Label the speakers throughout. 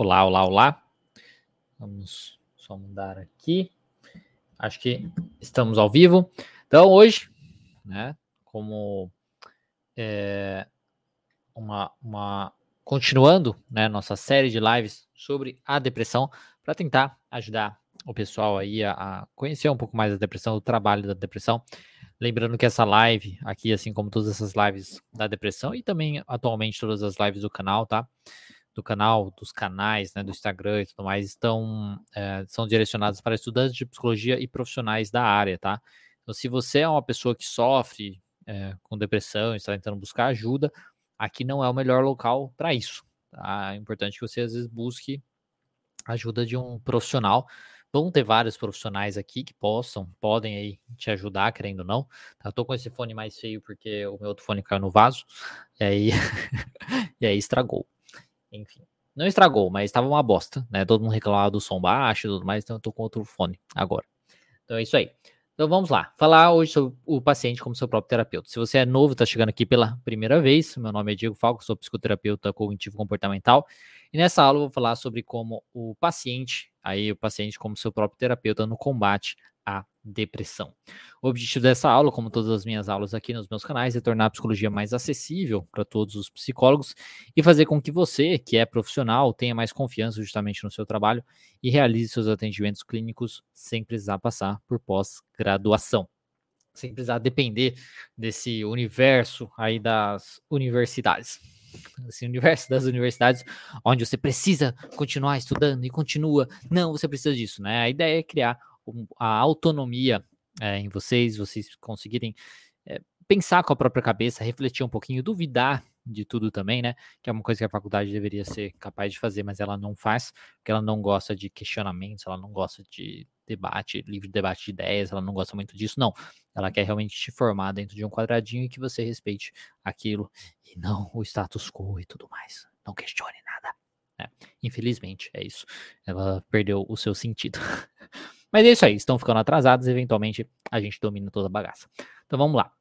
Speaker 1: Olá, olá, olá. Vamos só mudar aqui. Acho que estamos ao vivo. Então, hoje, né, como é, uma, uma continuando, né, nossa série de lives sobre a depressão, para tentar ajudar o pessoal aí a, a, conhecer um pouco mais da depressão, o trabalho da depressão. Lembrando que essa live aqui, assim como todas essas lives da depressão e também atualmente todas as lives do canal, tá? Do canal, dos canais, né, do Instagram e tudo mais, estão é, são direcionados para estudantes de psicologia e profissionais da área, tá? Então, se você é uma pessoa que sofre é, com depressão e está tentando buscar ajuda, aqui não é o melhor local para isso. Tá? É importante que você às vezes busque ajuda de um profissional. Vão ter vários profissionais aqui que possam, podem aí te ajudar, querendo ou não. Tá? Tô com esse fone mais feio porque o meu outro fone caiu no vaso e aí, e aí estragou. Enfim. Não estragou, mas estava uma bosta, né? Todo mundo reclamava do som baixo e tudo mais, então eu tô com outro fone agora. Então é isso aí. Então vamos lá, falar hoje sobre o paciente como seu próprio terapeuta. Se você é novo, está chegando aqui pela primeira vez, meu nome é Diego Falco, sou psicoterapeuta cognitivo comportamental, e nessa aula eu vou falar sobre como o paciente, aí o paciente como seu próprio terapeuta no combate à depressão. O objetivo dessa aula, como todas as minhas aulas aqui nos meus canais, é tornar a psicologia mais acessível para todos os psicólogos e fazer com que você, que é profissional, tenha mais confiança justamente no seu trabalho e realize seus atendimentos clínicos sem precisar passar por pós-graduação. Sem precisar depender desse universo aí das universidades esse universo das universidades, onde você precisa continuar estudando e continua. Não, você precisa disso, né? A ideia é criar a autonomia é, em vocês, vocês conseguirem é, pensar com a própria cabeça, refletir um pouquinho, duvidar de tudo também, né? Que é uma coisa que a faculdade deveria ser capaz de fazer, mas ela não faz, porque ela não gosta de questionamentos, ela não gosta de debate, livre debate de ideias, ela não gosta muito disso, não. Ela quer realmente te formar dentro de um quadradinho e que você respeite aquilo e não o status quo e tudo mais. Não questione nada. Né? Infelizmente, é isso. Ela perdeu o seu sentido. Mas é isso aí, estão ficando atrasados, eventualmente a gente domina toda a bagaça. Então vamos lá.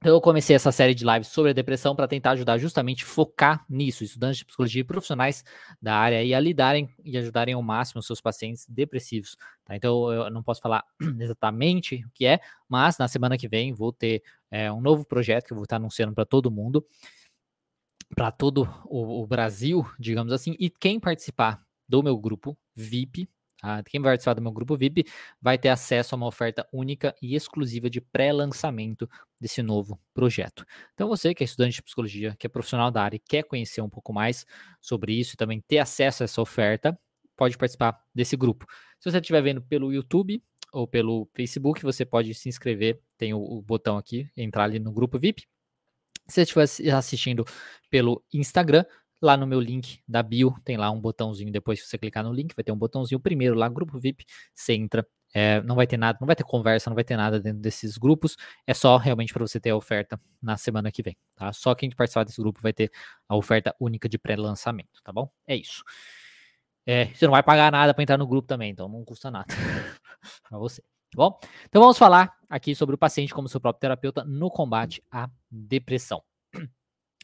Speaker 1: Então, eu comecei essa série de lives sobre a depressão para tentar ajudar justamente focar nisso, estudantes de psicologia e profissionais da área e a lidarem e ajudarem ao máximo os seus pacientes depressivos. Tá? Então eu não posso falar exatamente o que é, mas na semana que vem vou ter é, um novo projeto que eu vou estar anunciando para todo mundo, para todo o, o Brasil, digamos assim, e quem participar do meu grupo VIP, ah, quem vai participar do meu grupo VIP vai ter acesso a uma oferta única e exclusiva de pré-lançamento desse novo projeto. Então, você que é estudante de psicologia, que é profissional da área e quer conhecer um pouco mais sobre isso e também ter acesso a essa oferta, pode participar desse grupo. Se você estiver vendo pelo YouTube ou pelo Facebook, você pode se inscrever, tem o, o botão aqui, entrar ali no grupo VIP. Se você estiver assistindo pelo Instagram, Lá no meu link da bio tem lá um botãozinho. Depois, se você clicar no link, vai ter um botãozinho primeiro lá, grupo VIP. Você entra. É, não vai ter nada, não vai ter conversa, não vai ter nada dentro desses grupos. É só realmente para você ter a oferta na semana que vem, tá? Só quem participar desse grupo vai ter a oferta única de pré-lançamento, tá bom? É isso. É, você não vai pagar nada para entrar no grupo também, então não custa nada para você. Tá bom? Então vamos falar aqui sobre o paciente como seu próprio terapeuta no combate à depressão.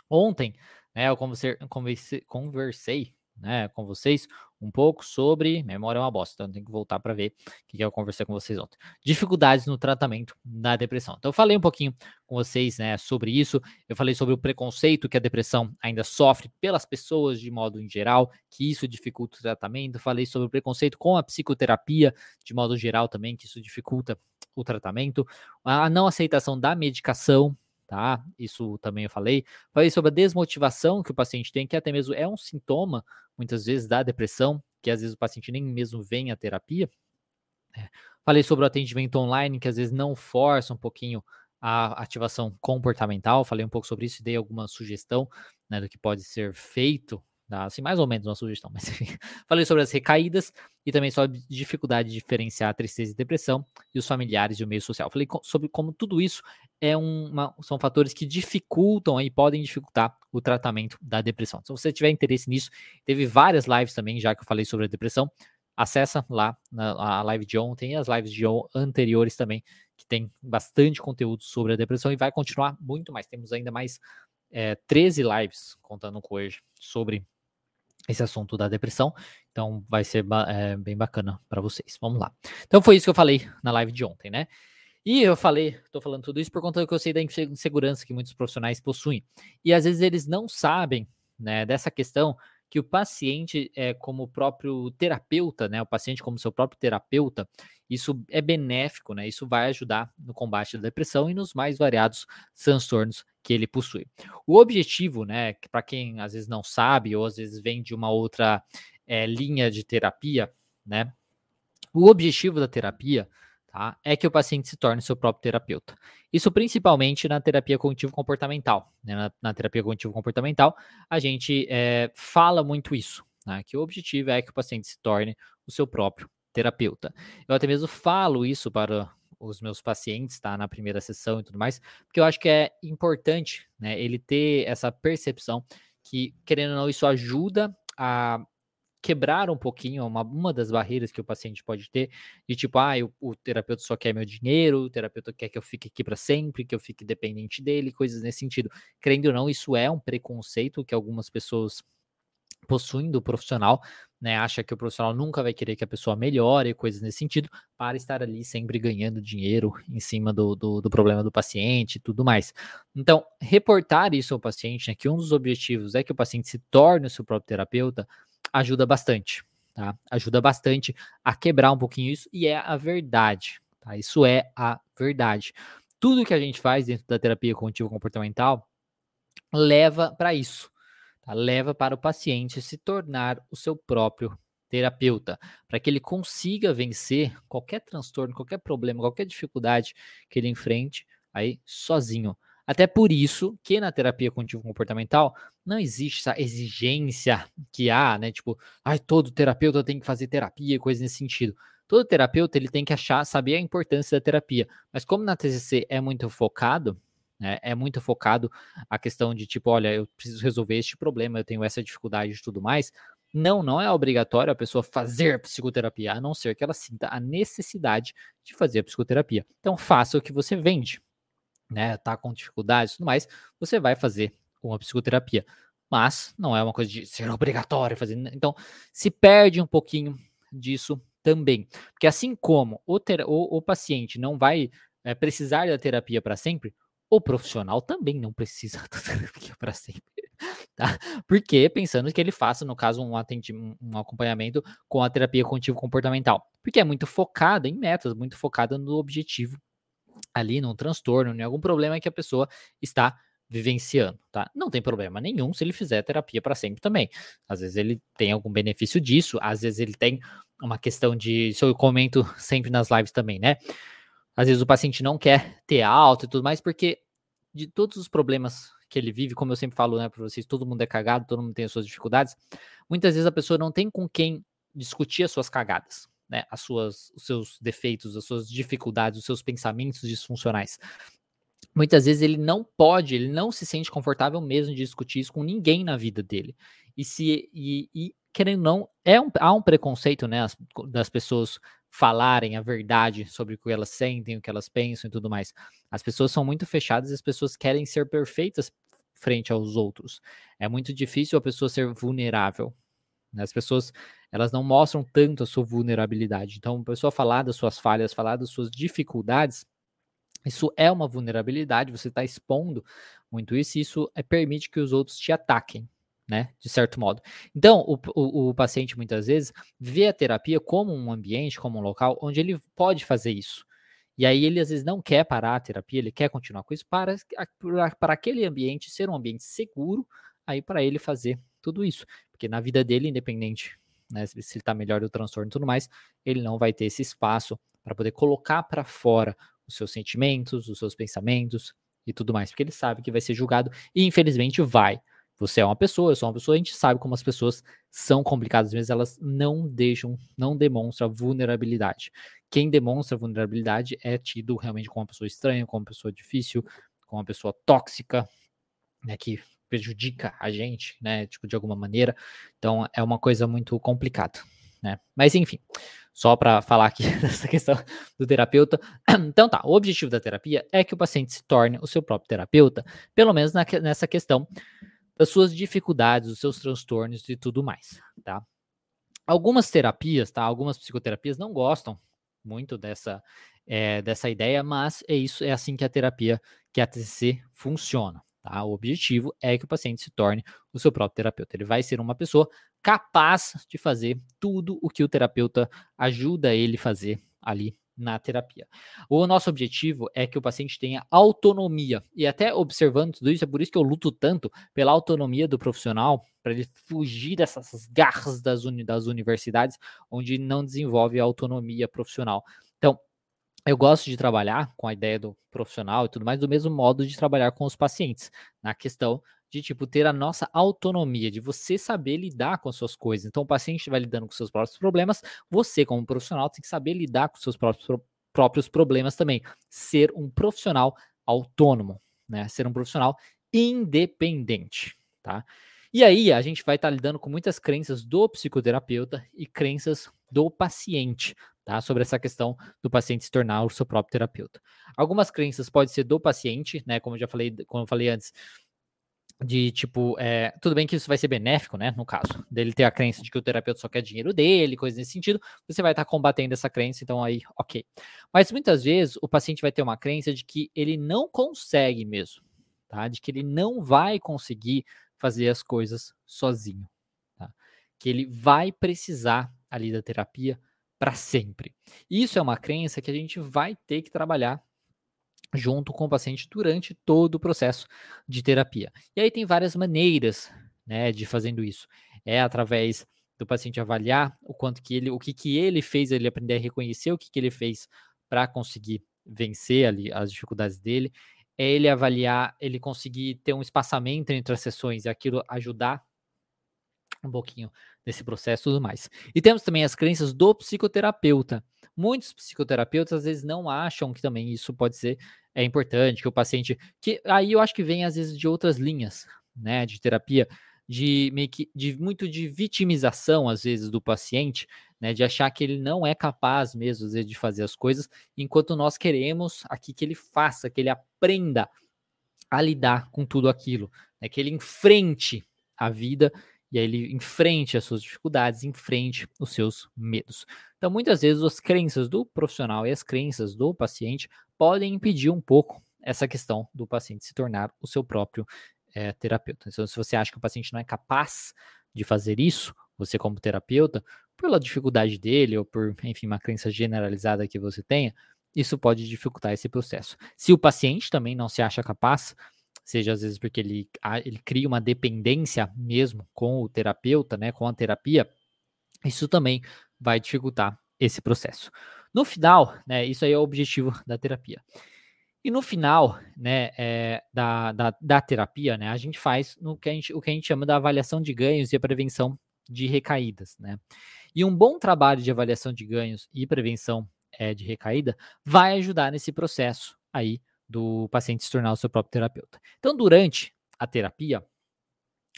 Speaker 1: Ontem né, eu conversei, conversei, conversei né, com vocês um pouco sobre. Memória é uma bosta, então tem que voltar para ver o que eu conversei com vocês ontem. Dificuldades no tratamento da depressão. Então, eu falei um pouquinho com vocês né, sobre isso. Eu falei sobre o preconceito que a depressão ainda sofre pelas pessoas de modo em geral, que isso dificulta o tratamento. Falei sobre o preconceito com a psicoterapia de modo geral também, que isso dificulta o tratamento. A não aceitação da medicação tá? Isso também eu falei. Falei sobre a desmotivação que o paciente tem, que até mesmo é um sintoma, muitas vezes, da depressão, que às vezes o paciente nem mesmo vem à terapia. É. Falei sobre o atendimento online, que às vezes não força um pouquinho a ativação comportamental. Falei um pouco sobre isso e dei alguma sugestão né, do que pode ser feito Tá? Assim, mais ou menos uma sugestão, mas enfim. Falei sobre as recaídas e também sobre dificuldade de diferenciar tristeza e depressão e os familiares e o meio social. Falei sobre como tudo isso é uma, são fatores que dificultam e podem dificultar o tratamento da depressão. Se você tiver interesse nisso, teve várias lives também, já que eu falei sobre a depressão. Acessa lá na, a live de ontem e as lives de anteriores também, que tem bastante conteúdo sobre a depressão e vai continuar muito mais. Temos ainda mais é, 13 lives, contando com hoje, sobre esse assunto da depressão. Então vai ser é, bem bacana para vocês. Vamos lá. Então foi isso que eu falei na live de ontem, né? E eu falei, tô falando tudo isso por conta do que eu sei da insegurança que muitos profissionais possuem. E às vezes eles não sabem, né, dessa questão que o paciente é como próprio terapeuta, né, o paciente como seu próprio terapeuta, isso é benéfico, né? Isso vai ajudar no combate da depressão e nos mais variados transtornos que ele possui. O objetivo, né, para quem às vezes não sabe ou às vezes vem de uma outra é, linha de terapia, né? O objetivo da terapia tá, é que o paciente se torne seu próprio terapeuta. Isso principalmente na terapia cognitivo-comportamental. Né? Na, na, terapia cognitivo-comportamental, a gente é, fala muito isso, né? que o objetivo é que o paciente se torne o seu próprio terapeuta. Eu até mesmo falo isso para os meus pacientes, tá? Na primeira sessão e tudo mais, porque eu acho que é importante, né? Ele ter essa percepção que, querendo ou não, isso ajuda a quebrar um pouquinho uma, uma das barreiras que o paciente pode ter, de tipo, ah, eu, o terapeuta só quer meu dinheiro, o terapeuta quer que eu fique aqui para sempre, que eu fique dependente dele, coisas nesse sentido. Crendo ou não, isso é um preconceito que algumas pessoas possuem do profissional, né, acha que o profissional nunca vai querer que a pessoa melhore, coisas nesse sentido, para estar ali sempre ganhando dinheiro em cima do, do, do problema do paciente e tudo mais. Então, reportar isso ao paciente, né, que um dos objetivos é que o paciente se torne o seu próprio terapeuta, ajuda bastante, tá? Ajuda bastante a quebrar um pouquinho isso e é a verdade, tá? Isso é a verdade. Tudo que a gente faz dentro da terapia cognitivo comportamental leva para isso tá? leva para o paciente se tornar o seu próprio terapeuta, para que ele consiga vencer qualquer transtorno, qualquer problema, qualquer dificuldade que ele enfrente aí sozinho. Até por isso que na terapia cognitivo comportamental não existe essa exigência que há, né? Tipo, ai, todo terapeuta tem que fazer terapia, coisa nesse sentido. Todo terapeuta ele tem que achar, saber a importância da terapia. Mas como na TCC é muito focado, né? É muito focado a questão de tipo, olha, eu preciso resolver este problema, eu tenho essa dificuldade e tudo mais. Não, não é obrigatório a pessoa fazer psicoterapia, a não ser que ela sinta a necessidade de fazer psicoterapia. Então, faça o que você vende, né? Tá com dificuldades e tudo mais, você vai fazer uma psicoterapia. Mas não é uma coisa de ser obrigatório fazer. Né? Então, se perde um pouquinho disso também. Porque assim como o, ter, o, o paciente não vai é, precisar da terapia para sempre, o profissional também não precisa da terapia para sempre. Tá? Porque pensando que ele faça, no caso, um, atendimento, um acompanhamento com a terapia cognitivo comportamental. Porque é muito focada em metas, muito focada no objetivo ali, num transtorno, em algum problema que a pessoa está vivenciando, tá? Não tem problema nenhum se ele fizer terapia para sempre também. Às vezes ele tem algum benefício disso, às vezes ele tem uma questão de, isso eu comento sempre nas lives também, né? Às vezes o paciente não quer ter alta e tudo mais, porque de todos os problemas que ele vive, como eu sempre falo, né, para vocês, todo mundo é cagado, todo mundo tem as suas dificuldades. Muitas vezes a pessoa não tem com quem discutir as suas cagadas, né, as suas, os seus defeitos, as suas dificuldades, os seus pensamentos disfuncionais. Muitas vezes ele não pode, ele não se sente confortável mesmo de discutir isso com ninguém na vida dele. E se e, e querendo ou não, é um, há um preconceito, né, das pessoas falarem a verdade sobre o que elas sentem, o que elas pensam e tudo mais. As pessoas são muito fechadas e as pessoas querem ser perfeitas frente aos outros. É muito difícil a pessoa ser vulnerável. Né? As pessoas, elas não mostram tanto a sua vulnerabilidade. Então, a pessoa falar das suas falhas, falar das suas dificuldades, isso é uma vulnerabilidade, você está expondo muito isso, e isso é, permite que os outros te ataquem né? De certo modo. Então, o, o, o, paciente muitas vezes vê a terapia como um ambiente, como um local onde ele pode fazer isso. E aí ele às vezes não quer parar a terapia, ele quer continuar com isso para, para aquele ambiente ser um ambiente seguro, aí para ele fazer tudo isso. Porque na vida dele, independente né, se ele está melhor do transtorno e tudo mais, ele não vai ter esse espaço para poder colocar para fora os seus sentimentos, os seus pensamentos e tudo mais, porque ele sabe que vai ser julgado e infelizmente vai. Você é uma pessoa, eu sou uma pessoa, a gente sabe como as pessoas são complicadas, às vezes elas não deixam, não demonstram vulnerabilidade. Quem demonstra vulnerabilidade é tido realmente como uma pessoa estranha, como uma pessoa difícil, como uma pessoa tóxica, né, que prejudica a gente, né, tipo, de alguma maneira. Então, é uma coisa muito complicada, né? Mas, enfim, só para falar aqui dessa questão do terapeuta. Então, tá, o objetivo da terapia é que o paciente se torne o seu próprio terapeuta, pelo menos na, nessa questão das suas dificuldades, dos seus transtornos e tudo mais, tá? Algumas terapias, tá? Algumas psicoterapias não gostam muito dessa, é, dessa ideia, mas é isso, é assim que a terapia, que a TCC funciona. Tá? O objetivo é que o paciente se torne o seu próprio terapeuta. Ele vai ser uma pessoa capaz de fazer tudo o que o terapeuta ajuda ele a fazer ali na terapia. O nosso objetivo é que o paciente tenha autonomia. E até observando tudo isso, é por isso que eu luto tanto pela autonomia do profissional, para ele fugir dessas garras das, uni das universidades, onde não desenvolve autonomia profissional. Então, eu gosto de trabalhar com a ideia do profissional e tudo mais do mesmo modo de trabalhar com os pacientes, na questão de tipo ter a nossa autonomia, de você saber lidar com as suas coisas. Então o paciente vai lidando com seus próprios problemas, você como profissional tem que saber lidar com seus próprios, próprios problemas também, ser um profissional autônomo, né? Ser um profissional independente, tá? E aí a gente vai estar tá lidando com muitas crenças do psicoterapeuta e crenças do paciente, tá? Sobre essa questão do paciente se tornar o seu próprio terapeuta. Algumas crenças podem ser do paciente, né? Como eu já falei, como eu falei antes, de tipo, é, tudo bem que isso vai ser benéfico, né? No caso, dele ter a crença de que o terapeuta só quer dinheiro dele, coisa nesse sentido, você vai estar combatendo essa crença, então aí, ok. Mas muitas vezes o paciente vai ter uma crença de que ele não consegue mesmo, tá? De que ele não vai conseguir fazer as coisas sozinho, tá? Que ele vai precisar ali da terapia para sempre. Isso é uma crença que a gente vai ter que trabalhar junto com o paciente durante todo o processo de terapia. E aí tem várias maneiras, né, de fazendo isso. É através do paciente avaliar o quanto que ele, o que que ele fez, ele aprender a reconhecer o que que ele fez para conseguir vencer ali as dificuldades dele. É ele avaliar, ele conseguir ter um espaçamento entre as sessões e aquilo ajudar um pouquinho nesse processo e tudo mais. E temos também as crenças do psicoterapeuta. Muitos psicoterapeutas às vezes não acham que também isso pode ser é importante, que o paciente. que Aí eu acho que vem às vezes de outras linhas né, de terapia, de meio que de muito de vitimização, às vezes, do paciente, né, de achar que ele não é capaz mesmo, às vezes, de fazer as coisas, enquanto nós queremos aqui que ele faça, que ele aprenda a lidar com tudo aquilo, né, que ele enfrente a vida e aí ele enfrente as suas dificuldades, enfrente os seus medos. Então, muitas vezes, as crenças do profissional e as crenças do paciente podem impedir um pouco essa questão do paciente se tornar o seu próprio é, terapeuta. Então, se você acha que o paciente não é capaz de fazer isso, você como terapeuta, pela dificuldade dele ou por, enfim, uma crença generalizada que você tenha, isso pode dificultar esse processo. Se o paciente também não se acha capaz, seja às vezes porque ele, ele cria uma dependência mesmo com o terapeuta, né, com a terapia, isso também vai dificultar esse processo. No final, né, isso aí é o objetivo da terapia. E no final, né, é, da, da, da, terapia, né, a gente faz no que a gente, o que a gente chama da avaliação de ganhos e a prevenção de recaídas, né. E um bom trabalho de avaliação de ganhos e prevenção é, de recaída vai ajudar nesse processo aí do paciente se tornar o seu próprio terapeuta. Então, durante a terapia,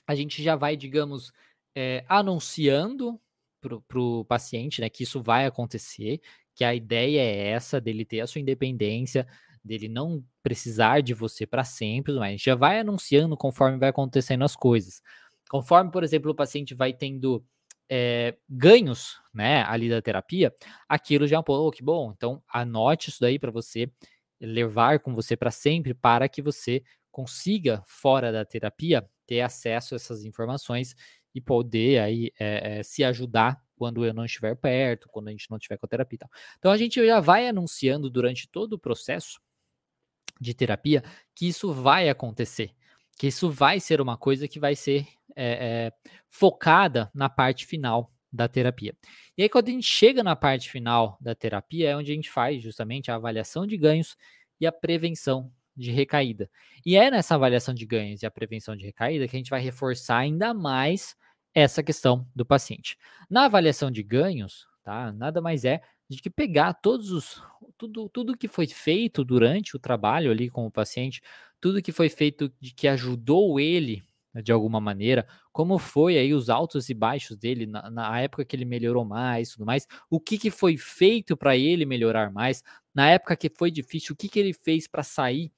Speaker 1: a gente já vai, digamos, é, anunciando para o paciente né, que isso vai acontecer, que a ideia é essa, dele ter a sua independência, dele não precisar de você para sempre, mas a gente já vai anunciando conforme vai acontecendo as coisas. Conforme, por exemplo, o paciente vai tendo é, ganhos né, ali da terapia, aquilo já é um pouco, oh, que bom, então anote isso daí para você levar com você para sempre para que você consiga, fora da terapia, ter acesso a essas informações e poder aí é, é, se ajudar quando eu não estiver perto, quando a gente não estiver com a terapia. Tal. Então a gente já vai anunciando durante todo o processo de terapia que isso vai acontecer, que isso vai ser uma coisa que vai ser é, focada na parte final da terapia. E aí, quando a gente chega na parte final da terapia, é onde a gente faz justamente a avaliação de ganhos e a prevenção de recaída. E é nessa avaliação de ganhos e a prevenção de recaída que a gente vai reforçar ainda mais essa questão do paciente. Na avaliação de ganhos, tá? Nada mais é de que pegar todos os tudo tudo que foi feito durante o trabalho ali com o paciente, tudo que foi feito de que ajudou ele de alguma maneira, como foi aí os altos e baixos dele na, na época que ele melhorou mais, tudo mais, o que, que foi feito para ele melhorar mais, na época que foi difícil, o que, que ele fez para sair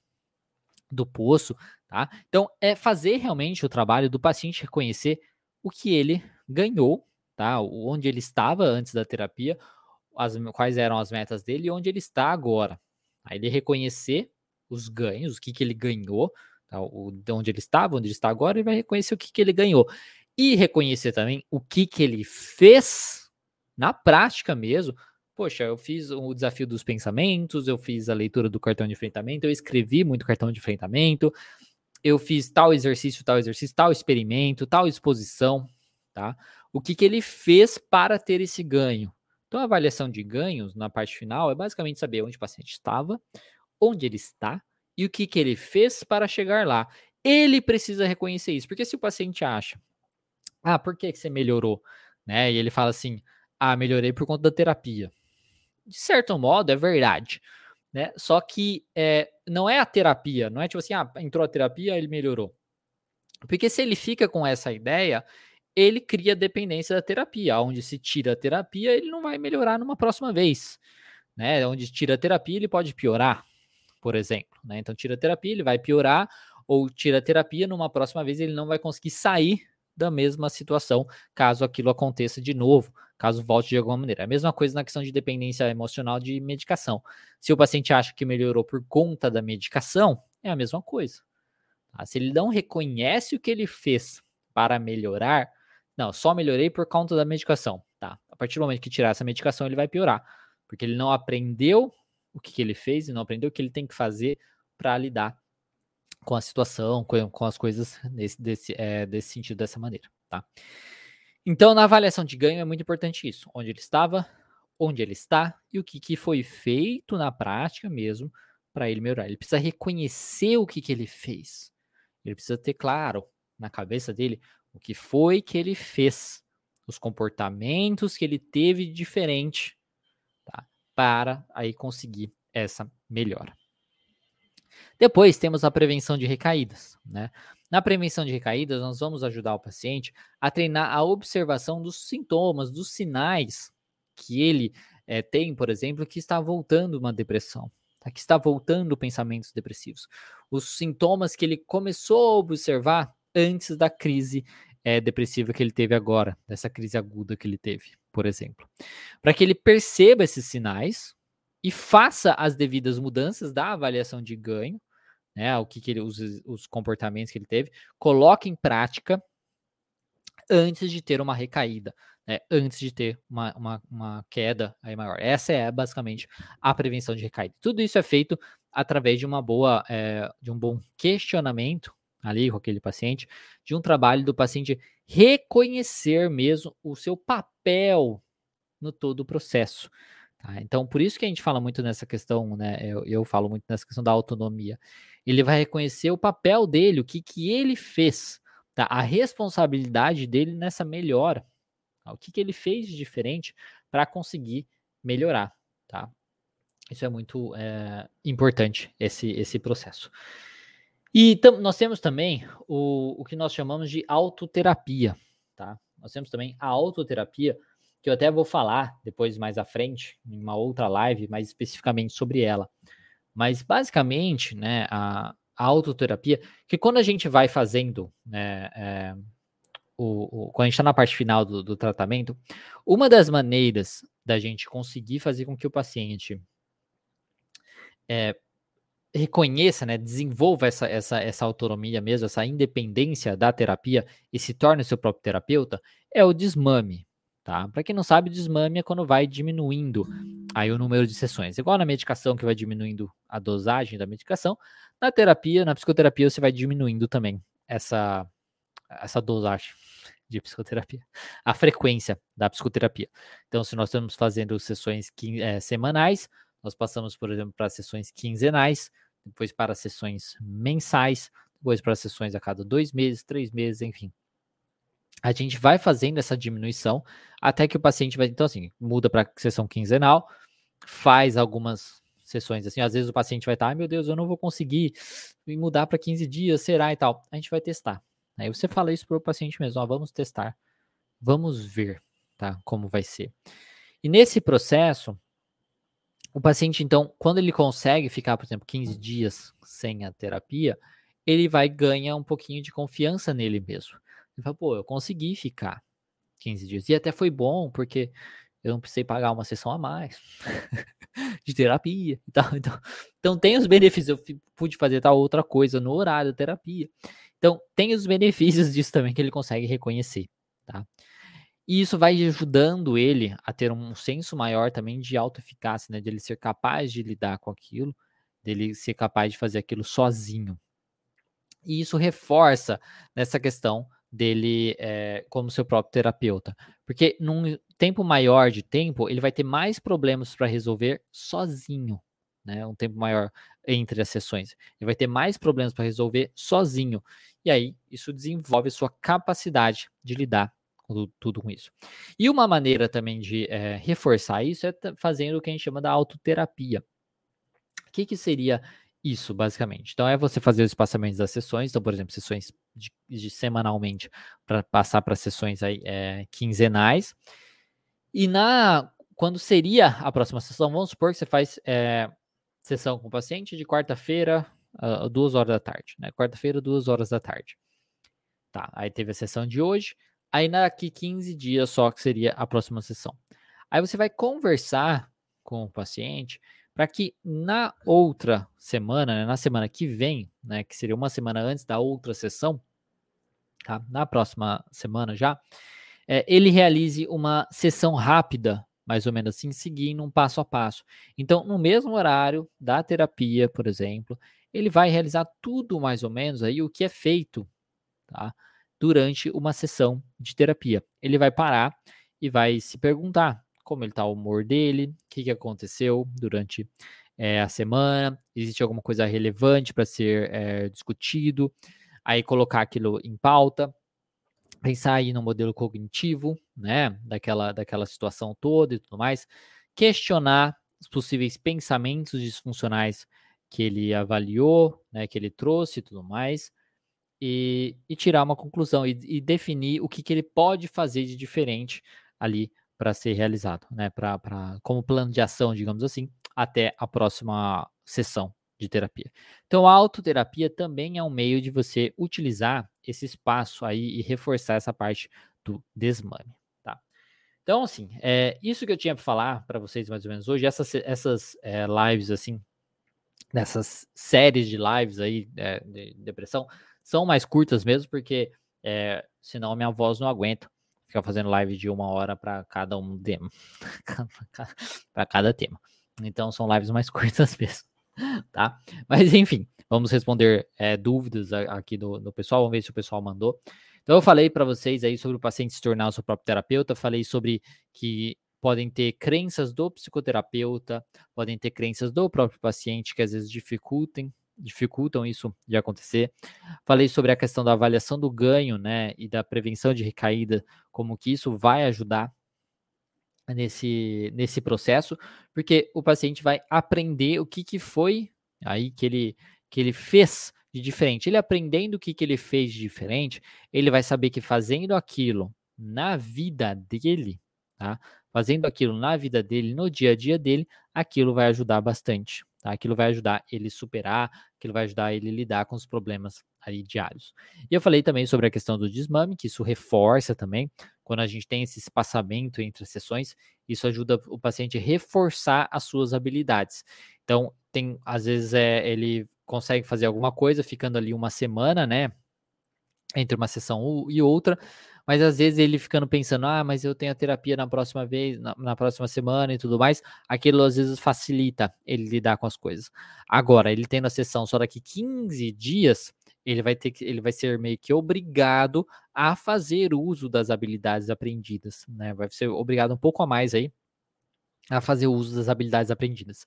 Speaker 1: do poço, Tá? Então, é fazer realmente o trabalho do paciente reconhecer o que ele ganhou, tá? onde ele estava antes da terapia, as, quais eram as metas dele e onde ele está agora. Aí ele reconhecer os ganhos, o que, que ele ganhou, tá? o, de onde ele estava, onde ele está agora, e vai reconhecer o que, que ele ganhou. E reconhecer também o que, que ele fez na prática mesmo. Poxa, eu fiz o desafio dos pensamentos, eu fiz a leitura do cartão de enfrentamento, eu escrevi muito cartão de enfrentamento, eu fiz tal exercício, tal exercício, tal experimento, tal exposição, tá? O que, que ele fez para ter esse ganho? Então, a avaliação de ganhos na parte final é basicamente saber onde o paciente estava, onde ele está e o que, que ele fez para chegar lá. Ele precisa reconhecer isso, porque se o paciente acha, ah, por que, que você melhorou? Né? E ele fala assim, ah, melhorei por conta da terapia. De certo modo, é verdade. Né? Só que é, não é a terapia, não é tipo assim, ah, entrou a terapia, ele melhorou. Porque se ele fica com essa ideia, ele cria dependência da terapia. Onde se tira a terapia, ele não vai melhorar numa próxima vez. Né? Onde tira a terapia, ele pode piorar, por exemplo. Né? Então, tira a terapia, ele vai piorar, ou tira a terapia, numa próxima vez ele não vai conseguir sair da mesma situação, caso aquilo aconteça de novo, caso volte de alguma maneira. É a mesma coisa na questão de dependência emocional de medicação. Se o paciente acha que melhorou por conta da medicação, é a mesma coisa. Tá? Se ele não reconhece o que ele fez para melhorar, não, só melhorei por conta da medicação. Tá. A partir do momento que tirar essa medicação, ele vai piorar. Porque ele não aprendeu o que, que ele fez e não aprendeu o que ele tem que fazer para lidar com a situação, com, com as coisas nesse, desse, é, desse sentido, dessa maneira. Tá? Então, na avaliação de ganho é muito importante isso: onde ele estava, onde ele está e o que, que foi feito na prática mesmo para ele melhorar. Ele precisa reconhecer o que, que ele fez. Ele precisa ter claro na cabeça dele o que foi que ele fez, os comportamentos que ele teve diferente? Para aí conseguir essa melhora. Depois temos a prevenção de recaídas, né? Na prevenção de recaídas, nós vamos ajudar o paciente a treinar a observação dos sintomas, dos sinais que ele é, tem, por exemplo, que está voltando uma depressão, tá? que está voltando pensamentos depressivos. Os sintomas que ele começou a observar antes da crise é, depressiva que ele teve agora, dessa crise aguda que ele teve, por exemplo. Para que ele perceba esses sinais e faça as devidas mudanças da avaliação de ganho, né, o que, que ele, os, os comportamentos que ele teve, coloque em prática antes de ter uma recaída, né, antes de ter uma, uma, uma, queda aí maior. Essa é basicamente a prevenção de recaída. Tudo isso é feito através de uma boa, é, de um bom questionamento ali com aquele paciente, de um trabalho do paciente reconhecer mesmo o seu papel no todo o processo. Tá? Então, por isso que a gente fala muito nessa questão, né? Eu, eu falo muito nessa questão da autonomia. Ele vai reconhecer o papel dele, o que, que ele fez, tá? a responsabilidade dele nessa melhora. Tá? O que, que ele fez de diferente para conseguir melhorar. Tá? Isso é muito é, importante, esse, esse processo. E nós temos também o, o que nós chamamos de autoterapia, tá? Nós temos também a autoterapia, que eu até vou falar depois mais à frente, em uma outra live, mais especificamente sobre ela. Mas basicamente, né, a, a autoterapia, que quando a gente vai fazendo, né, é, o, o, quando a gente está na parte final do, do tratamento, uma das maneiras da gente conseguir fazer com que o paciente é, reconheça, né, desenvolva essa, essa, essa autonomia mesmo, essa independência da terapia e se torne seu próprio terapeuta, é o desmame, tá? Para quem não sabe, desmame é quando vai diminuindo aí o número de sessões. Igual na medicação que vai diminuindo a dosagem da medicação, na terapia, na psicoterapia você vai diminuindo também essa essa dosagem de psicoterapia, a frequência da psicoterapia. Então, se nós estamos fazendo sessões é, semanais, nós passamos, por exemplo, para sessões quinzenais, depois para sessões mensais, depois para sessões a cada dois meses, três meses, enfim. A gente vai fazendo essa diminuição até que o paciente vai. Então, assim, muda para sessão quinzenal, faz algumas sessões assim. Às vezes o paciente vai estar, ai meu Deus, eu não vou conseguir mudar para 15 dias, será e tal. A gente vai testar. Aí você fala isso para o paciente mesmo, ó, vamos testar, vamos ver, tá? Como vai ser. E nesse processo, o paciente, então, quando ele consegue ficar, por exemplo, 15 dias sem a terapia, ele vai ganhar um pouquinho de confiança nele mesmo. Ele fala, pô, eu consegui ficar 15 dias. E até foi bom, porque eu não precisei pagar uma sessão a mais de terapia e tal. Então, então tem os benefícios. Eu pude fazer tal outra coisa no horário da terapia. Então, tem os benefícios disso também que ele consegue reconhecer, tá? E isso vai ajudando ele a ter um senso maior também de autoeficácia, né? De ele ser capaz de lidar com aquilo, dele ser capaz de fazer aquilo sozinho. E isso reforça nessa questão dele é, como seu próprio terapeuta. Porque num tempo maior de tempo, ele vai ter mais problemas para resolver sozinho, né? Um tempo maior entre as sessões. Ele vai ter mais problemas para resolver sozinho. E aí, isso desenvolve sua capacidade de lidar tudo com isso. E uma maneira também de é, reforçar isso é fazendo o que a gente chama da autoterapia. O que, que seria isso, basicamente. Então, é você fazer os espaçamentos das sessões. Então, por exemplo, sessões de, de semanalmente para passar para sessões aí, é, quinzenais. E na quando seria a próxima sessão, vamos supor que você faz é, sessão com o paciente de quarta-feira, uh, duas horas da tarde, né? Quarta-feira, duas horas da tarde. Tá, aí teve a sessão de hoje. Aí daqui 15 dias só que seria a próxima sessão. Aí você vai conversar com o paciente para que na outra semana, né, na semana que vem, né, que seria uma semana antes da outra sessão, tá? na próxima semana já, é, ele realize uma sessão rápida, mais ou menos assim, seguindo um passo a passo. Então, no mesmo horário da terapia, por exemplo, ele vai realizar tudo mais ou menos aí o que é feito, tá? Durante uma sessão de terapia. Ele vai parar e vai se perguntar: como ele está o humor dele, o que, que aconteceu durante é, a semana, existe alguma coisa relevante para ser é, discutido, aí colocar aquilo em pauta, pensar aí no modelo cognitivo, né, daquela, daquela situação toda e tudo mais, questionar os possíveis pensamentos disfuncionais que ele avaliou, né, que ele trouxe e tudo mais, e, e tirar uma conclusão e, e definir o que, que ele pode fazer de diferente ali para ser realizado, né? Para como plano de ação, digamos assim, até a próxima sessão de terapia. Então, a autoterapia também é um meio de você utilizar esse espaço aí e reforçar essa parte do desmame, tá? Então, assim, é isso que eu tinha para falar para vocês mais ou menos hoje. Essas, essas é, lives, assim, dessas séries de lives aí é, de depressão, são mais curtas mesmo, porque é, senão minha voz não aguenta ficar fazendo live de uma hora para cada um tema, para cada tema. Então são lives mais curtas mesmo, tá? Mas enfim, vamos responder é, dúvidas aqui do, do pessoal, vamos ver se o pessoal mandou. Então eu falei para vocês aí sobre o paciente se tornar o seu próprio terapeuta, falei sobre que podem ter crenças do psicoterapeuta, podem ter crenças do próprio paciente que às vezes dificultem dificultam isso de acontecer. Falei sobre a questão da avaliação do ganho, né, e da prevenção de recaída, como que isso vai ajudar nesse, nesse processo, porque o paciente vai aprender o que, que foi aí que ele, que ele fez de diferente. Ele aprendendo o que, que ele fez de diferente, ele vai saber que fazendo aquilo na vida dele, tá? Fazendo aquilo na vida dele, no dia a dia dele, aquilo vai ajudar bastante. Tá? Aquilo vai ajudar ele superar, aquilo vai ajudar ele lidar com os problemas aí diários. E eu falei também sobre a questão do desmame, que isso reforça também, quando a gente tem esse espaçamento entre as sessões, isso ajuda o paciente a reforçar as suas habilidades. Então, tem, às vezes, é, ele consegue fazer alguma coisa ficando ali uma semana, né? Entre uma sessão e outra, mas às vezes ele ficando pensando, ah, mas eu tenho a terapia na próxima vez, na, na, próxima semana e tudo mais, aquilo às vezes facilita ele lidar com as coisas. Agora, ele tendo a sessão só daqui 15 dias, ele vai ter que, ele vai ser meio que obrigado a fazer uso das habilidades aprendidas, né? Vai ser obrigado um pouco a mais aí a fazer uso das habilidades aprendidas.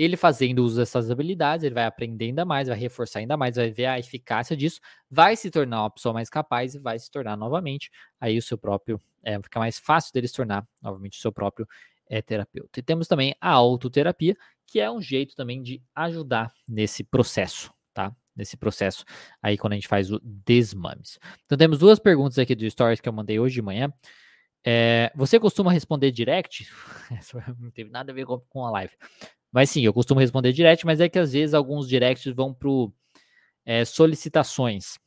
Speaker 1: Ele fazendo uso dessas habilidades, ele vai aprender ainda mais, vai reforçar ainda mais, vai ver a eficácia disso, vai se tornar uma pessoa mais capaz e vai se tornar novamente aí o seu próprio, é, fica mais fácil dele se tornar novamente o seu próprio é, terapeuta. E temos também a autoterapia, que é um jeito também de ajudar nesse processo, tá? Nesse processo aí quando a gente faz o desmames. Então temos duas perguntas aqui do Stories que eu mandei hoje de manhã. É, você costuma responder direct? não teve nada a ver com, com a live. Mas sim, eu costumo responder direct, mas é que às vezes alguns directs vão pro. é, solicitações.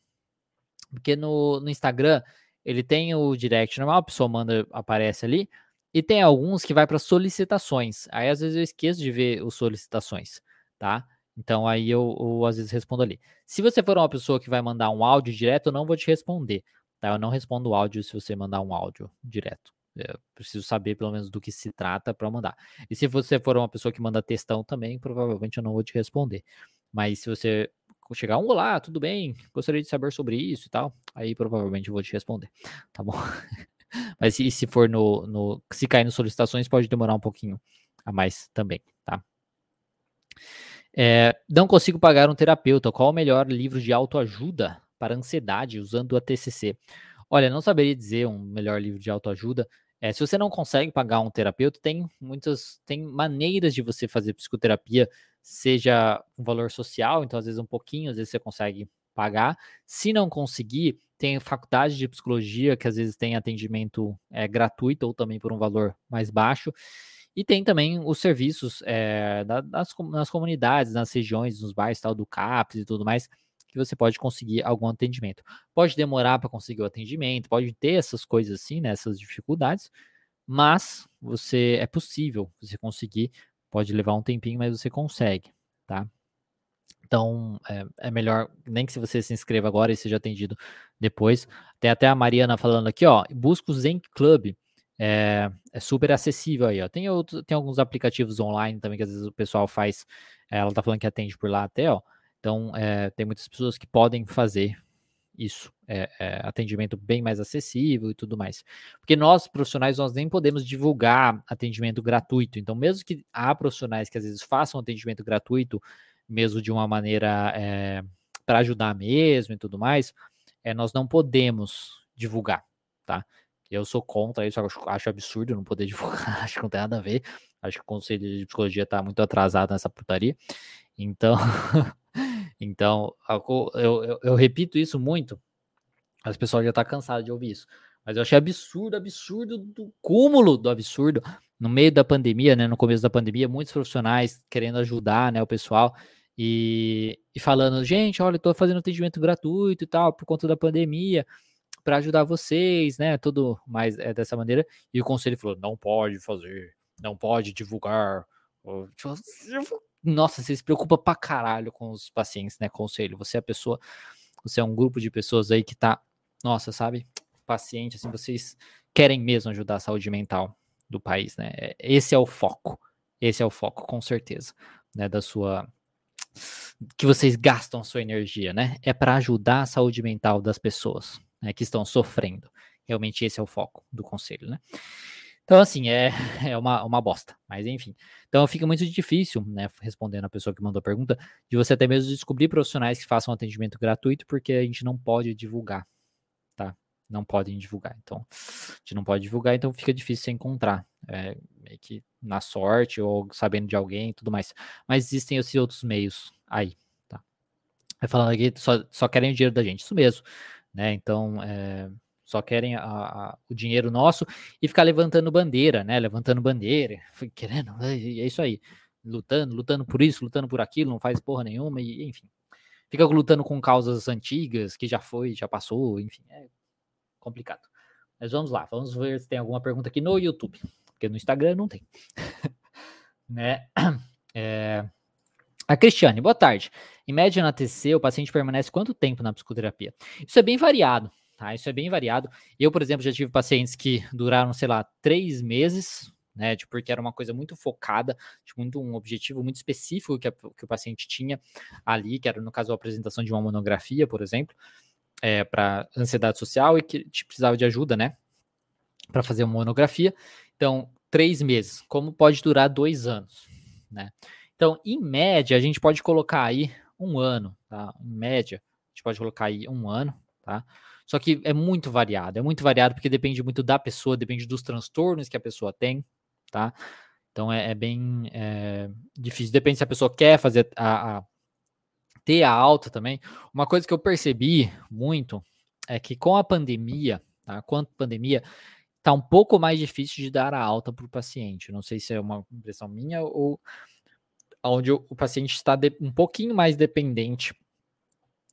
Speaker 1: Porque no, no Instagram ele tem o direct normal, a pessoa manda, aparece ali, e tem alguns que vai para solicitações. Aí às vezes eu esqueço de ver os solicitações, tá? Então aí eu, eu, às vezes respondo ali. Se você for uma pessoa que vai mandar um áudio direto, eu não vou te responder, tá? Eu não respondo áudio se você mandar um áudio direto. Eu preciso saber pelo menos do que se trata para mandar. E se você for uma pessoa que manda textão também, provavelmente eu não vou te responder. Mas se você chegar um olá, tudo bem? Gostaria de saber sobre isso e tal. Aí provavelmente eu vou te responder, tá bom? Mas se, se for no, no. Se cair nas solicitações, pode demorar um pouquinho a mais também, tá? É, não consigo pagar um terapeuta. Qual o melhor livro de autoajuda para ansiedade usando a TCC? Olha, não saberia dizer um melhor livro de autoajuda. É, se você não consegue pagar um terapeuta, tem muitas tem maneiras de você fazer psicoterapia, seja um valor social, então às vezes um pouquinho, às vezes você consegue pagar. Se não conseguir, tem faculdade de psicologia que às vezes tem atendimento é, gratuito ou também por um valor mais baixo. E tem também os serviços é, das, nas comunidades, nas regiões, nos bairros tal, do CAPS e tudo mais, que você pode conseguir algum atendimento. Pode demorar para conseguir o atendimento, pode ter essas coisas assim, né, essas dificuldades, mas você é possível você conseguir. Pode levar um tempinho, mas você consegue, tá? Então, é, é, melhor, nem que se você se inscreva agora e seja atendido depois. Tem até a Mariana falando aqui, ó, busca o Zen Club, é, é, super acessível aí, ó. Tem, outro, tem alguns aplicativos online também que às vezes o pessoal faz, ela tá falando que atende por lá até, ó. Então, é, tem muitas pessoas que podem fazer isso, é, é, atendimento bem mais acessível e tudo mais. Porque nós, profissionais, nós nem podemos divulgar atendimento gratuito. Então, mesmo que há profissionais que às vezes façam atendimento gratuito, mesmo de uma maneira é, para ajudar mesmo e tudo mais, é, nós não podemos divulgar, tá? Eu sou contra isso, acho, acho absurdo não poder divulgar, acho que não tem nada a ver. Acho que o Conselho de Psicologia está muito atrasado nessa putaria. Então, então eu, eu, eu, repito isso muito, as pessoas já estão tá cansadas de ouvir isso. Mas eu achei absurdo, absurdo, do cúmulo do absurdo. No meio da pandemia, né? No começo da pandemia, muitos profissionais querendo ajudar né, o pessoal e, e falando, gente, olha, estou fazendo atendimento gratuito e tal, por conta da pandemia, para ajudar vocês, né? Tudo mais é dessa maneira. E o conselho falou: não pode fazer, não pode divulgar. Tipo, nossa, você se preocupa pra caralho com os pacientes, né? Conselho. Você é a pessoa, você é um grupo de pessoas aí que tá, nossa, sabe? Paciente, assim, vocês querem mesmo ajudar a saúde mental do país, né? É, esse é o foco. Esse é o foco, com certeza, né? Da sua. Que vocês gastam a sua energia, né? É para ajudar a saúde mental das pessoas né, que estão sofrendo. Realmente esse é o foco do conselho, né? Então, assim, é, é uma, uma bosta, mas enfim. Então, fica muito difícil, né, respondendo a pessoa que mandou a pergunta, de você até mesmo descobrir profissionais que façam atendimento gratuito, porque a gente não pode divulgar, tá? Não podem divulgar. Então, a gente não pode divulgar, então fica difícil você encontrar. É, meio que na sorte ou sabendo de alguém e tudo mais. Mas existem esses outros meios aí, tá? Falando aqui, só, só querem o dinheiro da gente. Isso mesmo, né? Então, é, só querem a, a, o dinheiro nosso e ficar levantando bandeira, né? Levantando bandeira, querendo, é, isso aí, lutando, lutando por isso, lutando por aquilo, não faz porra nenhuma, e enfim. Fica lutando com causas antigas, que já foi, já passou, enfim, é complicado. Mas vamos lá, vamos ver se tem alguma pergunta aqui no YouTube, porque no Instagram não tem. né? É... A Cristiane, boa tarde. Em média na TC, o paciente permanece quanto tempo na psicoterapia? Isso é bem variado, tá? Isso é bem variado. Eu, por exemplo, já tive pacientes que duraram, sei lá, três meses, né? Tipo, porque era uma coisa muito focada, tipo, muito um objetivo muito específico que, a, que o paciente tinha ali, que era, no caso, a apresentação de uma monografia, por exemplo, é, para ansiedade social e que precisava de ajuda, né? Para fazer uma monografia. Então, três meses. Como pode durar dois anos, né? Então, em média, a gente pode colocar aí um ano, tá? Em média, a gente pode colocar aí um ano, tá? Só que é muito variado, é muito variado porque depende muito da pessoa, depende dos transtornos que a pessoa tem, tá? Então é, é bem é, difícil. Depende se a pessoa quer fazer a, a, ter a alta também. Uma coisa que eu percebi muito é que com a pandemia, tá? Com pandemia, tá um pouco mais difícil de dar a alta para o paciente. Não sei se é uma impressão minha ou onde o, paciente está um pouquinho mais dependente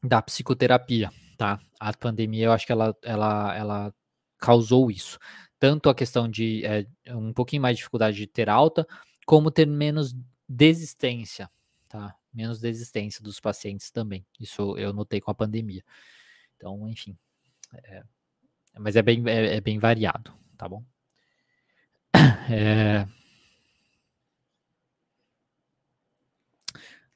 Speaker 1: da psicoterapia, tá? A pandemia, eu acho que ela, ela, ela causou isso. Tanto a questão de é, um pouquinho mais de dificuldade de ter alta, como ter menos desistência, tá? Menos desistência dos pacientes também. Isso eu notei com a pandemia. Então, enfim. É, mas é bem, é, é, bem variado, tá bom? É,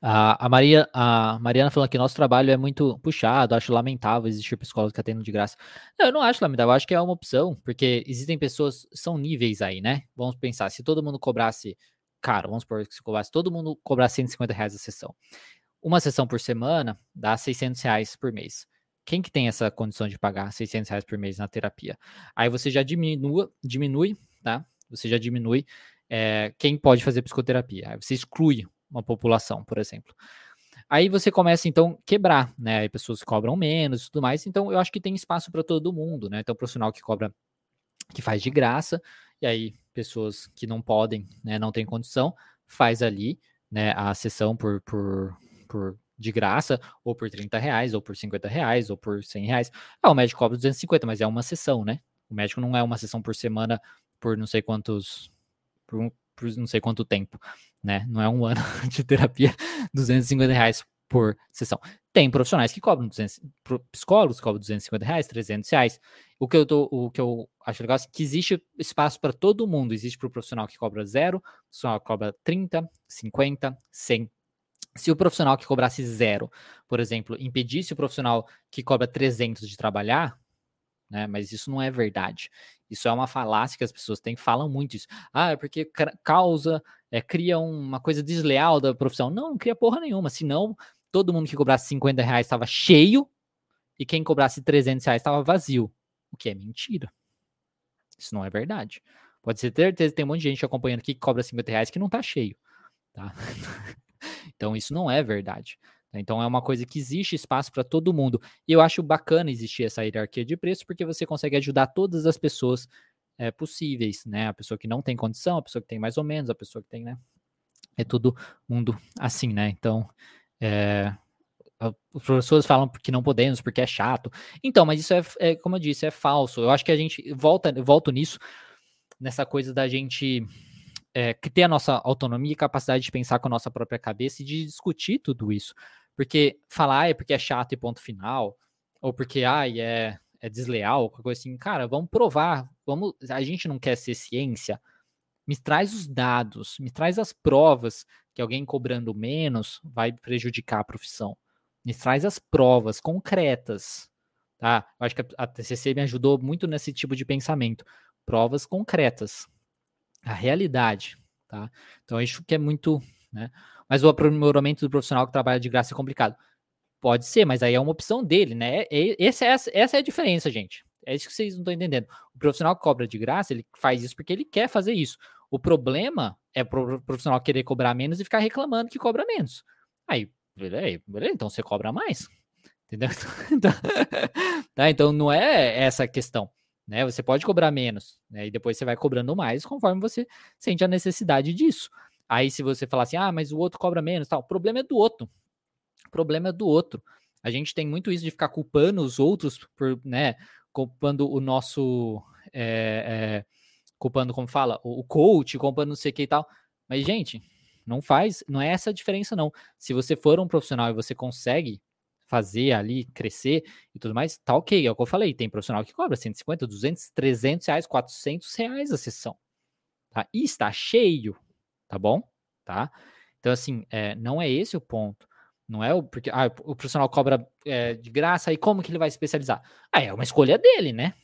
Speaker 1: A, a, Maria, a Mariana falando que nosso trabalho é muito puxado, acho lamentável existir psicólogos que atendem de graça. Não, eu não acho lamentável, acho que é uma opção, porque existem pessoas, são níveis aí, né? Vamos pensar, se todo mundo cobrasse, cara, vamos supor que se cobrasse, todo mundo cobrasse 150 reais a sessão. Uma sessão por semana dá 600 reais por mês. Quem que tem essa condição de pagar 600 reais por mês na terapia? Aí você já diminua, diminui, tá? Você já diminui é, quem pode fazer psicoterapia. Aí você exclui uma população, por exemplo. Aí você começa então quebrar, né? Aí pessoas cobram menos e tudo mais. Então eu acho que tem espaço para todo mundo, né? Então profissional que cobra, que faz de graça, e aí pessoas que não podem, né? Não tem condição, faz ali, né? A sessão por, por, por de graça, ou por 30 reais, ou por 50 reais, ou por 100 reais. Ah, o médico cobra 250, mas é uma sessão, né? O médico não é uma sessão por semana por não sei quantos, por, por não sei quanto tempo, né? Não é um ano de terapia, 250 reais por sessão. Tem profissionais que cobram 200, psicólogos cobram 250 reais, 300 reais. O que eu, tô, o que eu acho legal é que existe espaço para todo mundo. Existe para o profissional que cobra zero, profissional que cobra 30, 50, 100. Se o profissional que cobrasse zero, por exemplo, impedisse o profissional que cobra 300 de trabalhar, né? Mas isso não é verdade. Isso é uma falácia que as pessoas têm, falam muito isso. Ah, é porque causa, é, cria uma coisa desleal da profissão. Não, não cria porra nenhuma. Senão, todo mundo que cobrasse 50 reais estava cheio e quem cobrasse 300 reais estava vazio. O que é mentira. Isso não é verdade. Pode ser certeza, tem um monte de gente acompanhando aqui que cobra 50 reais que não tá cheio. Tá? então, isso não é verdade. Né? Então é uma coisa que existe espaço para todo mundo. E eu acho bacana existir essa hierarquia de preço, porque você consegue ajudar todas as pessoas é, possíveis, né? A pessoa que não tem condição, a pessoa que tem mais ou menos, a pessoa que tem, né? É todo mundo assim, né? Então, é, os professores falam que não podemos, porque é chato. Então, mas isso é, é, como eu disse, é falso. Eu acho que a gente volta, volto nisso, nessa coisa da gente é, ter a nossa autonomia e capacidade de pensar com a nossa própria cabeça e de discutir tudo isso. Porque falar ah, é porque é chato e ponto final, ou porque ai, é, é desleal, qualquer coisa assim, cara, vamos provar, vamos, a gente não quer ser ciência, me traz os dados, me traz as provas que alguém cobrando menos vai prejudicar a profissão. Me traz as provas concretas, tá? Eu acho que a TCC me ajudou muito nesse tipo de pensamento. Provas concretas, a realidade, tá? Então, acho que é muito, né? Mas o aprimoramento do profissional que trabalha de graça é complicado. Pode ser, mas aí é uma opção dele, né? É, é, essa, essa, essa é a diferença, gente. É isso que vocês não estão entendendo. O profissional que cobra de graça, ele faz isso porque ele quer fazer isso. O problema é o profissional querer cobrar menos e ficar reclamando que cobra menos. Aí, beleza, então você cobra mais. Entendeu? Então, tá, então não é essa a questão. Né? Você pode cobrar menos, né? E depois você vai cobrando mais conforme você sente a necessidade disso. Aí, se você falar assim, ah, mas o outro cobra menos, tal, o problema é do outro. O problema é do outro. A gente tem muito isso de ficar culpando os outros por, né, culpando o nosso, é, é, culpando, como fala, o coach, culpando não sei o que e tal. Mas, gente, não faz, não é essa a diferença, não. Se você for um profissional e você consegue fazer ali, crescer e tudo mais, tá ok. É o que eu falei. Tem profissional que cobra 150, 200, 300 reais, 400 reais a sessão. Tá? E está cheio tá bom? Tá? Então, assim, é, não é esse o ponto. Não é o porque ah, o profissional cobra é, de graça, e como que ele vai especializar? Ah, é uma escolha dele, né?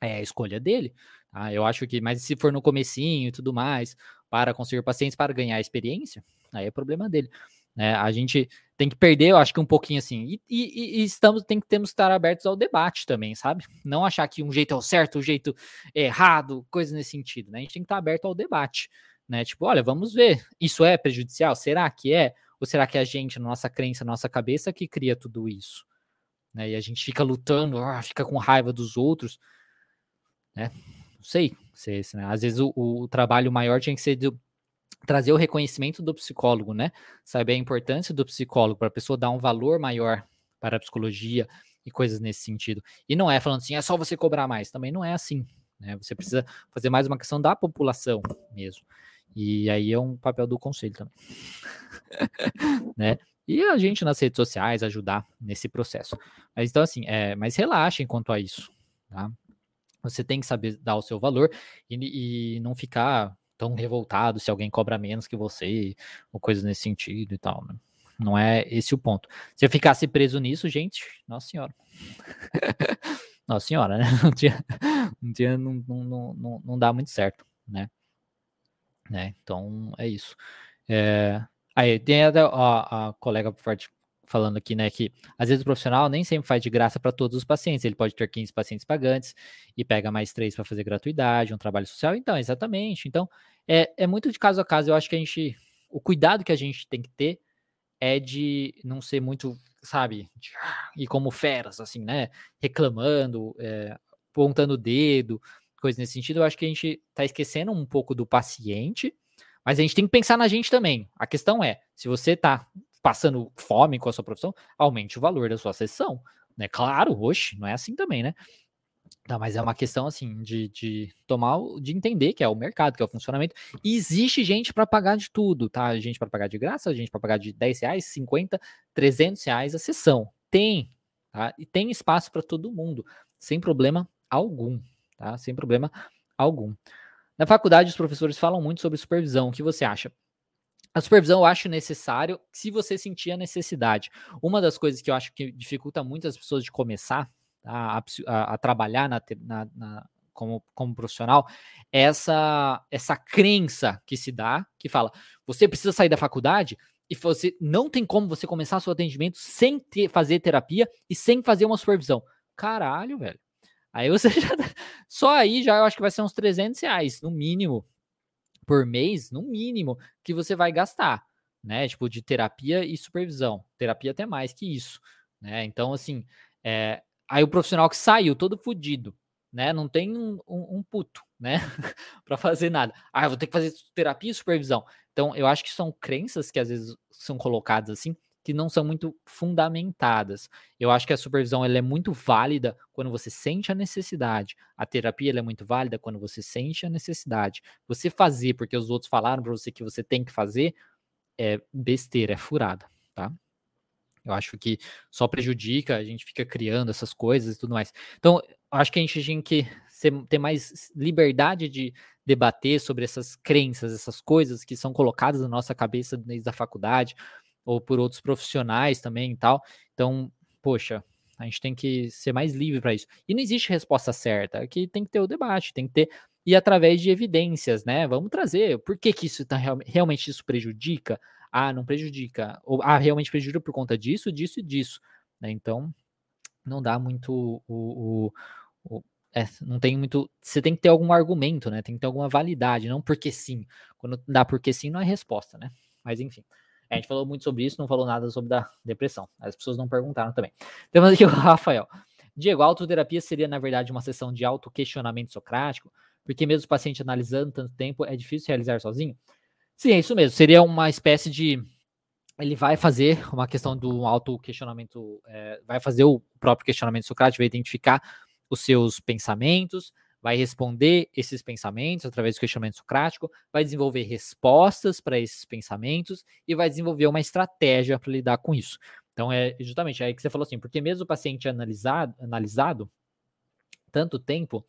Speaker 1: É a escolha dele. Tá? Eu acho que, mas se for no comecinho e tudo mais, para conseguir pacientes, para ganhar experiência, aí é problema dele. Né? A gente tem que perder, eu acho que um pouquinho assim. E, e, e, estamos, tem que temos que estar abertos ao debate também, sabe? Não achar que um jeito é o certo, um jeito é errado, coisa nesse sentido. Né? A gente tem que estar aberto ao debate né? Tipo, olha, vamos ver, isso é prejudicial? Será que é? Ou será que é a gente, na nossa crença, na nossa cabeça, que cria tudo isso? Né? E a gente fica lutando, ah, fica com raiva dos outros, né? Não sei, se, né? às vezes o, o, trabalho maior tinha que ser de trazer o reconhecimento do psicólogo, né? Saber a importância do psicólogo para a pessoa dar um valor maior para a psicologia e coisas nesse sentido. E não é falando assim, é só você cobrar mais. Também não é assim. Né? Você precisa fazer mais uma questão da população mesmo. E aí é um papel do conselho também. né? E a gente nas redes sociais ajudar nesse processo. Mas então, assim, é, mas relaxem quanto a isso. Tá? Você tem que saber dar o seu valor e, e não ficar tão revoltado se alguém cobra menos que você, ou coisas nesse sentido e tal. Né? Não é esse o ponto. Se eu ficasse preso nisso, gente, nossa senhora. nossa senhora, né? Não tinha, não, tinha, não, não, não, não dá muito certo, né? Né? Então é isso. É, aí tem a, a, a colega falando aqui, né, que às vezes o profissional nem sempre faz de graça para todos os pacientes, ele pode ter 15 pacientes pagantes e pega mais três para fazer gratuidade, um trabalho social. Então, exatamente. Então, é, é muito de caso a caso. Eu acho que a gente, o cuidado que a gente tem que ter é de não ser muito, sabe, e como feras, assim, né, reclamando, é, apontando o dedo, coisa nesse sentido. Eu acho que a gente está esquecendo um pouco do paciente, mas a gente tem que pensar na gente também. A questão é, se você está passando fome com a sua profissão, aumente o valor da sua sessão. Né? Claro, oxe, não é assim também, né? Tá, mas é uma questão assim de, de tomar, de entender que é o mercado, que é o funcionamento. E existe gente para pagar de tudo, tá? Gente para pagar de graça, gente para pagar de 10 reais, 50, 300 reais a sessão. Tem, tá? E tem espaço para todo mundo, sem problema algum, tá? Sem problema algum. Na faculdade, os professores falam muito sobre supervisão. O que você acha? A supervisão eu acho necessário se você sentir a necessidade. Uma das coisas que eu acho que dificulta muito as pessoas de começar a, a, a trabalhar na, na, na, como, como profissional é essa, essa crença que se dá, que fala, você precisa sair da faculdade e você não tem como você começar seu atendimento sem ter, fazer terapia e sem fazer uma supervisão. Caralho, velho. Aí você já. Só aí já eu acho que vai ser uns 300 reais, no mínimo, por mês, no mínimo, que você vai gastar, né? Tipo, de terapia e supervisão. Terapia até mais que isso, né? Então, assim, é... aí o profissional que saiu todo fodido, né? Não tem um, um, um puto, né? para fazer nada. Ah, eu vou ter que fazer terapia e supervisão. Então, eu acho que são crenças que às vezes são colocadas assim, que não são muito fundamentadas. Eu acho que a supervisão ela é muito válida quando você sente a necessidade. A terapia é muito válida quando você sente a necessidade. Você fazer porque os outros falaram para você que você tem que fazer é besteira, é furada, tá? Eu acho que só prejudica, a gente fica criando essas coisas e tudo mais. Então, acho que a gente tem que ter mais liberdade de debater sobre essas crenças, essas coisas que são colocadas na nossa cabeça desde a faculdade ou por outros profissionais também e tal. Então, poxa, a gente tem que ser mais livre para isso. E não existe resposta certa, aqui tem que ter o debate, tem que ter e através de evidências, né? Vamos trazer por que, que isso tá realmente isso prejudica? Ah, não prejudica. Ou ah, realmente prejudica por conta disso, disso e disso. Né? Então, não dá muito o, o, o é, não tem muito. Você tem que ter algum argumento, né? Tem que ter alguma validade, não porque sim. Quando dá porque sim, não é resposta, né? Mas enfim. A gente falou muito sobre isso, não falou nada sobre a depressão. As pessoas não perguntaram também. Temos aqui o Rafael. Diego, a autoterapia seria, na verdade, uma sessão de auto-questionamento socrático, porque mesmo o paciente analisando tanto tempo, é difícil realizar sozinho? Sim, é isso mesmo. Seria uma espécie de. Ele vai fazer uma questão do auto-questionamento, é, vai fazer o próprio questionamento socrático, vai identificar os seus pensamentos, vai responder esses pensamentos através do questionamento socrático, vai desenvolver respostas para esses pensamentos e vai desenvolver uma estratégia para lidar com isso. Então, é justamente aí que você falou assim, porque mesmo o paciente analisado, analisado tanto tempo,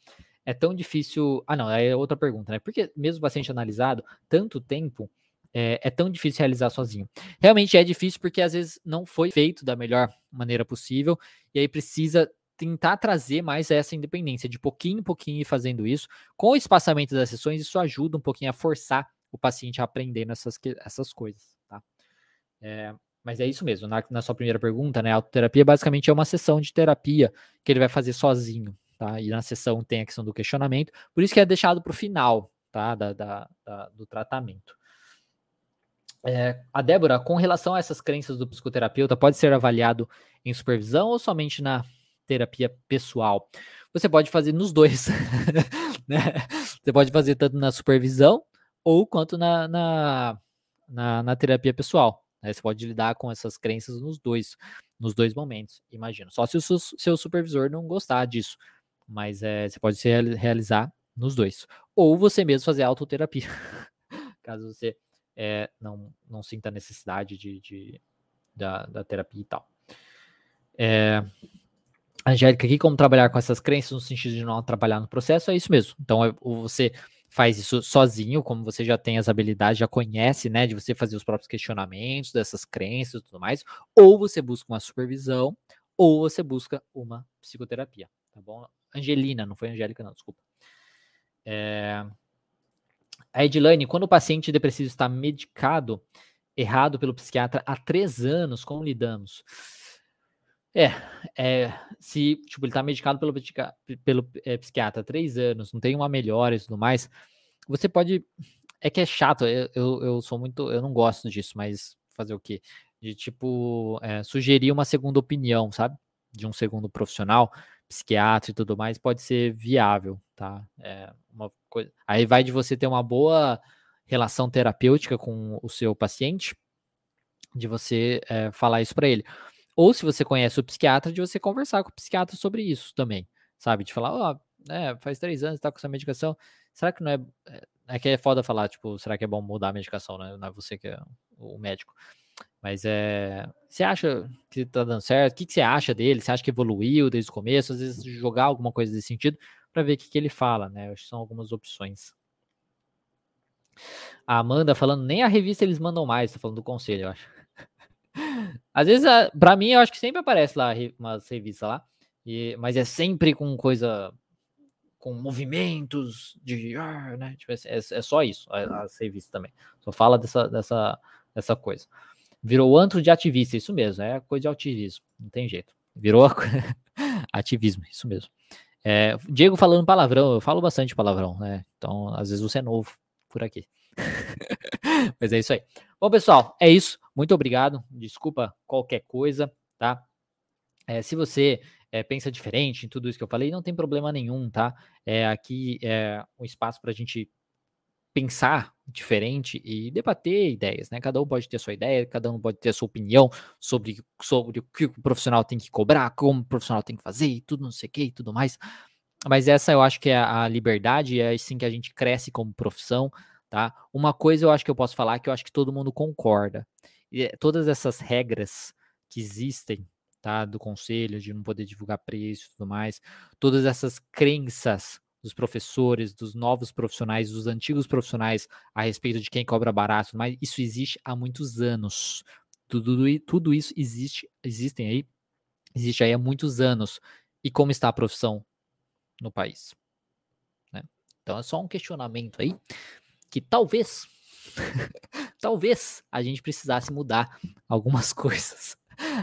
Speaker 1: é tão difícil. Ah, não, é outra pergunta, né? Porque mesmo o paciente analisado, tanto tempo, é, é, tão difícil realizar sozinho. Realmente é difícil porque às vezes não foi feito da melhor maneira possível e aí precisa tentar trazer mais essa independência, de pouquinho em pouquinho ir fazendo isso. Com o espaçamento das sessões, isso ajuda um pouquinho a forçar o paciente a aprender essas, essas coisas, tá? É, mas é isso mesmo, na, na, sua primeira pergunta, né? A autoterapia basicamente é uma sessão de terapia que ele vai fazer sozinho, tá? E na sessão tem a questão do questionamento, por isso que é deixado para o final, tá? Da, da, da, do tratamento. É, a Débora, com relação a essas crenças do psicoterapeuta, pode ser avaliado em supervisão ou somente na terapia pessoal. Você pode fazer nos dois. né? Você pode fazer tanto na supervisão ou quanto na, na, na, na terapia pessoal. Né? Você pode lidar com essas crenças nos dois. nos dois momentos, imagino. Só se o seu, seu supervisor não gostar disso, mas é, você pode se realizar nos dois. Ou você mesmo fazer autoterapia, caso você é, não, não sinta necessidade de, de da, da, terapia e tal. É, Angélica, aqui como trabalhar com essas crenças no sentido de não atrapalhar no processo, é isso mesmo. Então, é, você faz isso sozinho, como você já tem as habilidades, já conhece, né, de você fazer os próprios questionamentos dessas crenças e tudo mais, ou você busca uma supervisão, ou você busca uma psicoterapia, tá bom? Angelina, não foi Angélica, não, desculpa. É... A Edilane, quando o paciente depressivo está medicado errado pelo psiquiatra há três anos, como lidamos? É, é se tipo, ele está medicado pelo, pelo é, psiquiatra há três anos, não tem uma melhora e tudo mais, você pode. É que é chato, eu, eu, eu sou muito. Eu não gosto disso, mas fazer o quê? De tipo, é, sugerir uma segunda opinião, sabe? De um segundo profissional, psiquiatra e tudo mais, pode ser viável, tá? É uma coisa. Aí vai de você ter uma boa relação terapêutica com o seu paciente, de você é, falar isso para ele. Ou se você conhece o psiquiatra, de você conversar com o psiquiatra sobre isso também, sabe? De falar, ó, oh, faz três anos, tá com essa medicação, será que não é. É, é que é foda falar, tipo, será que é bom mudar a medicação, né? Não é você que é o médico. Mas é. Você acha que tá dando certo? O que, que você acha dele? Você acha que evoluiu desde o começo? Às vezes jogar alguma coisa desse sentido para ver o que, que ele fala, né? Acho que são algumas opções. A Amanda falando, nem a revista eles mandam mais, tá falando do conselho, eu acho. Às vezes, para mim, eu acho que sempre aparece lá umas revistas lá, e, mas é sempre com coisa com movimentos de, né? Tipo, é, é só isso, as revistas também. Só fala dessa, dessa, dessa coisa. Virou antro de ativista, isso mesmo, é coisa de ativismo, não tem jeito. Virou ativismo, isso mesmo. É, Diego falando palavrão, eu falo bastante palavrão, né? Então, às vezes você é novo por aqui. Mas é isso aí. Bom, pessoal, é isso. Muito obrigado. Desculpa qualquer coisa, tá? É, se você é, pensa diferente em tudo isso que eu falei, não tem problema nenhum, tá? É, aqui é um espaço para a gente pensar diferente e debater ideias, né? Cada um pode ter sua ideia, cada um pode ter a sua opinião sobre, sobre o que o profissional tem que cobrar, como o profissional tem que fazer e tudo, não sei o que e tudo mais. Mas essa eu acho que é a liberdade, é assim que a gente cresce como profissão, tá? Uma coisa eu acho que eu posso falar que eu acho que todo mundo concorda. E é, todas essas regras que existem, tá? Do conselho de não poder divulgar preço e tudo mais, todas essas crenças dos professores, dos novos profissionais, dos antigos profissionais a respeito de quem cobra barato, mas isso existe há muitos anos. Tudo, tudo isso existe, existem aí, existe aí há muitos anos. E como está a profissão no país? Né? Então é só um questionamento aí que talvez, talvez a gente precisasse mudar algumas coisas,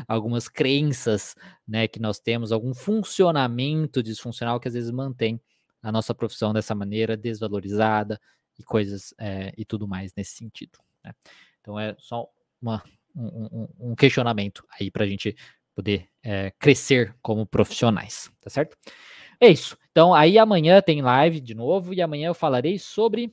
Speaker 1: algumas crenças, né, que nós temos, algum funcionamento disfuncional que às vezes mantém a nossa profissão dessa maneira desvalorizada e coisas é, e tudo mais nesse sentido. Né? Então é só uma, um, um, questionamento aí para a gente poder é, crescer como profissionais, tá certo? É isso. Então aí amanhã tem live de novo e amanhã eu falarei sobre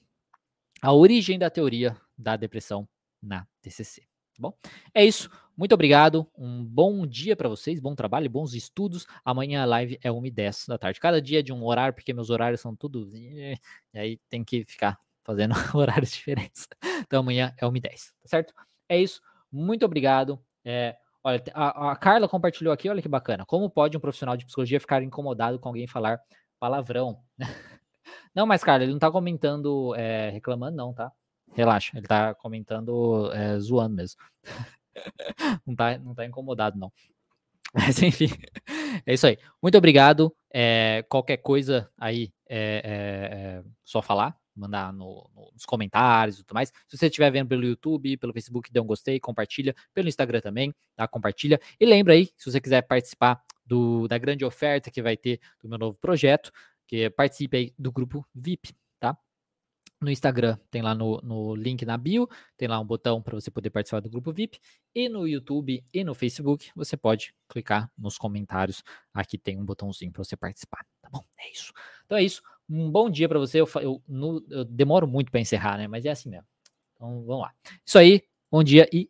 Speaker 1: a origem da teoria da depressão na TCC. Tá bom? É isso. Muito obrigado. Um bom dia para vocês, bom trabalho, bons estudos. Amanhã a live é 1 e 10 da tarde. Cada dia de um horário, porque meus horários são tudo. E aí tem que ficar fazendo horários diferentes. Então amanhã é 1 e 10, tá certo? É isso. Muito obrigado. É, olha, a, a Carla compartilhou aqui, olha que bacana. Como pode um profissional de psicologia ficar incomodado com alguém falar palavrão? Não, mas, cara, ele não tá comentando é, reclamando, não, tá? Relaxa, ele tá comentando é, zoando mesmo. não, tá, não tá incomodado, não. Mas enfim, é isso aí. Muito obrigado. É, qualquer coisa aí é, só falar, mandar no, no, nos comentários e tudo mais. Se você estiver vendo pelo YouTube, pelo Facebook, dê um gostei, compartilha. Pelo Instagram também, tá? Compartilha. E lembra aí, se você quiser participar do, da grande oferta que vai ter do meu novo projeto, que participe aí do grupo VIP, tá? No Instagram tem lá no, no link na bio, tem lá um botão para você poder participar do grupo VIP. E no YouTube e no Facebook você pode clicar nos comentários. Aqui tem um botãozinho para você participar, tá bom? É isso. Então é isso. Um bom dia para você. Eu, eu, no, eu demoro muito para encerrar, né? Mas é assim mesmo. Então vamos lá. Isso aí. Bom dia e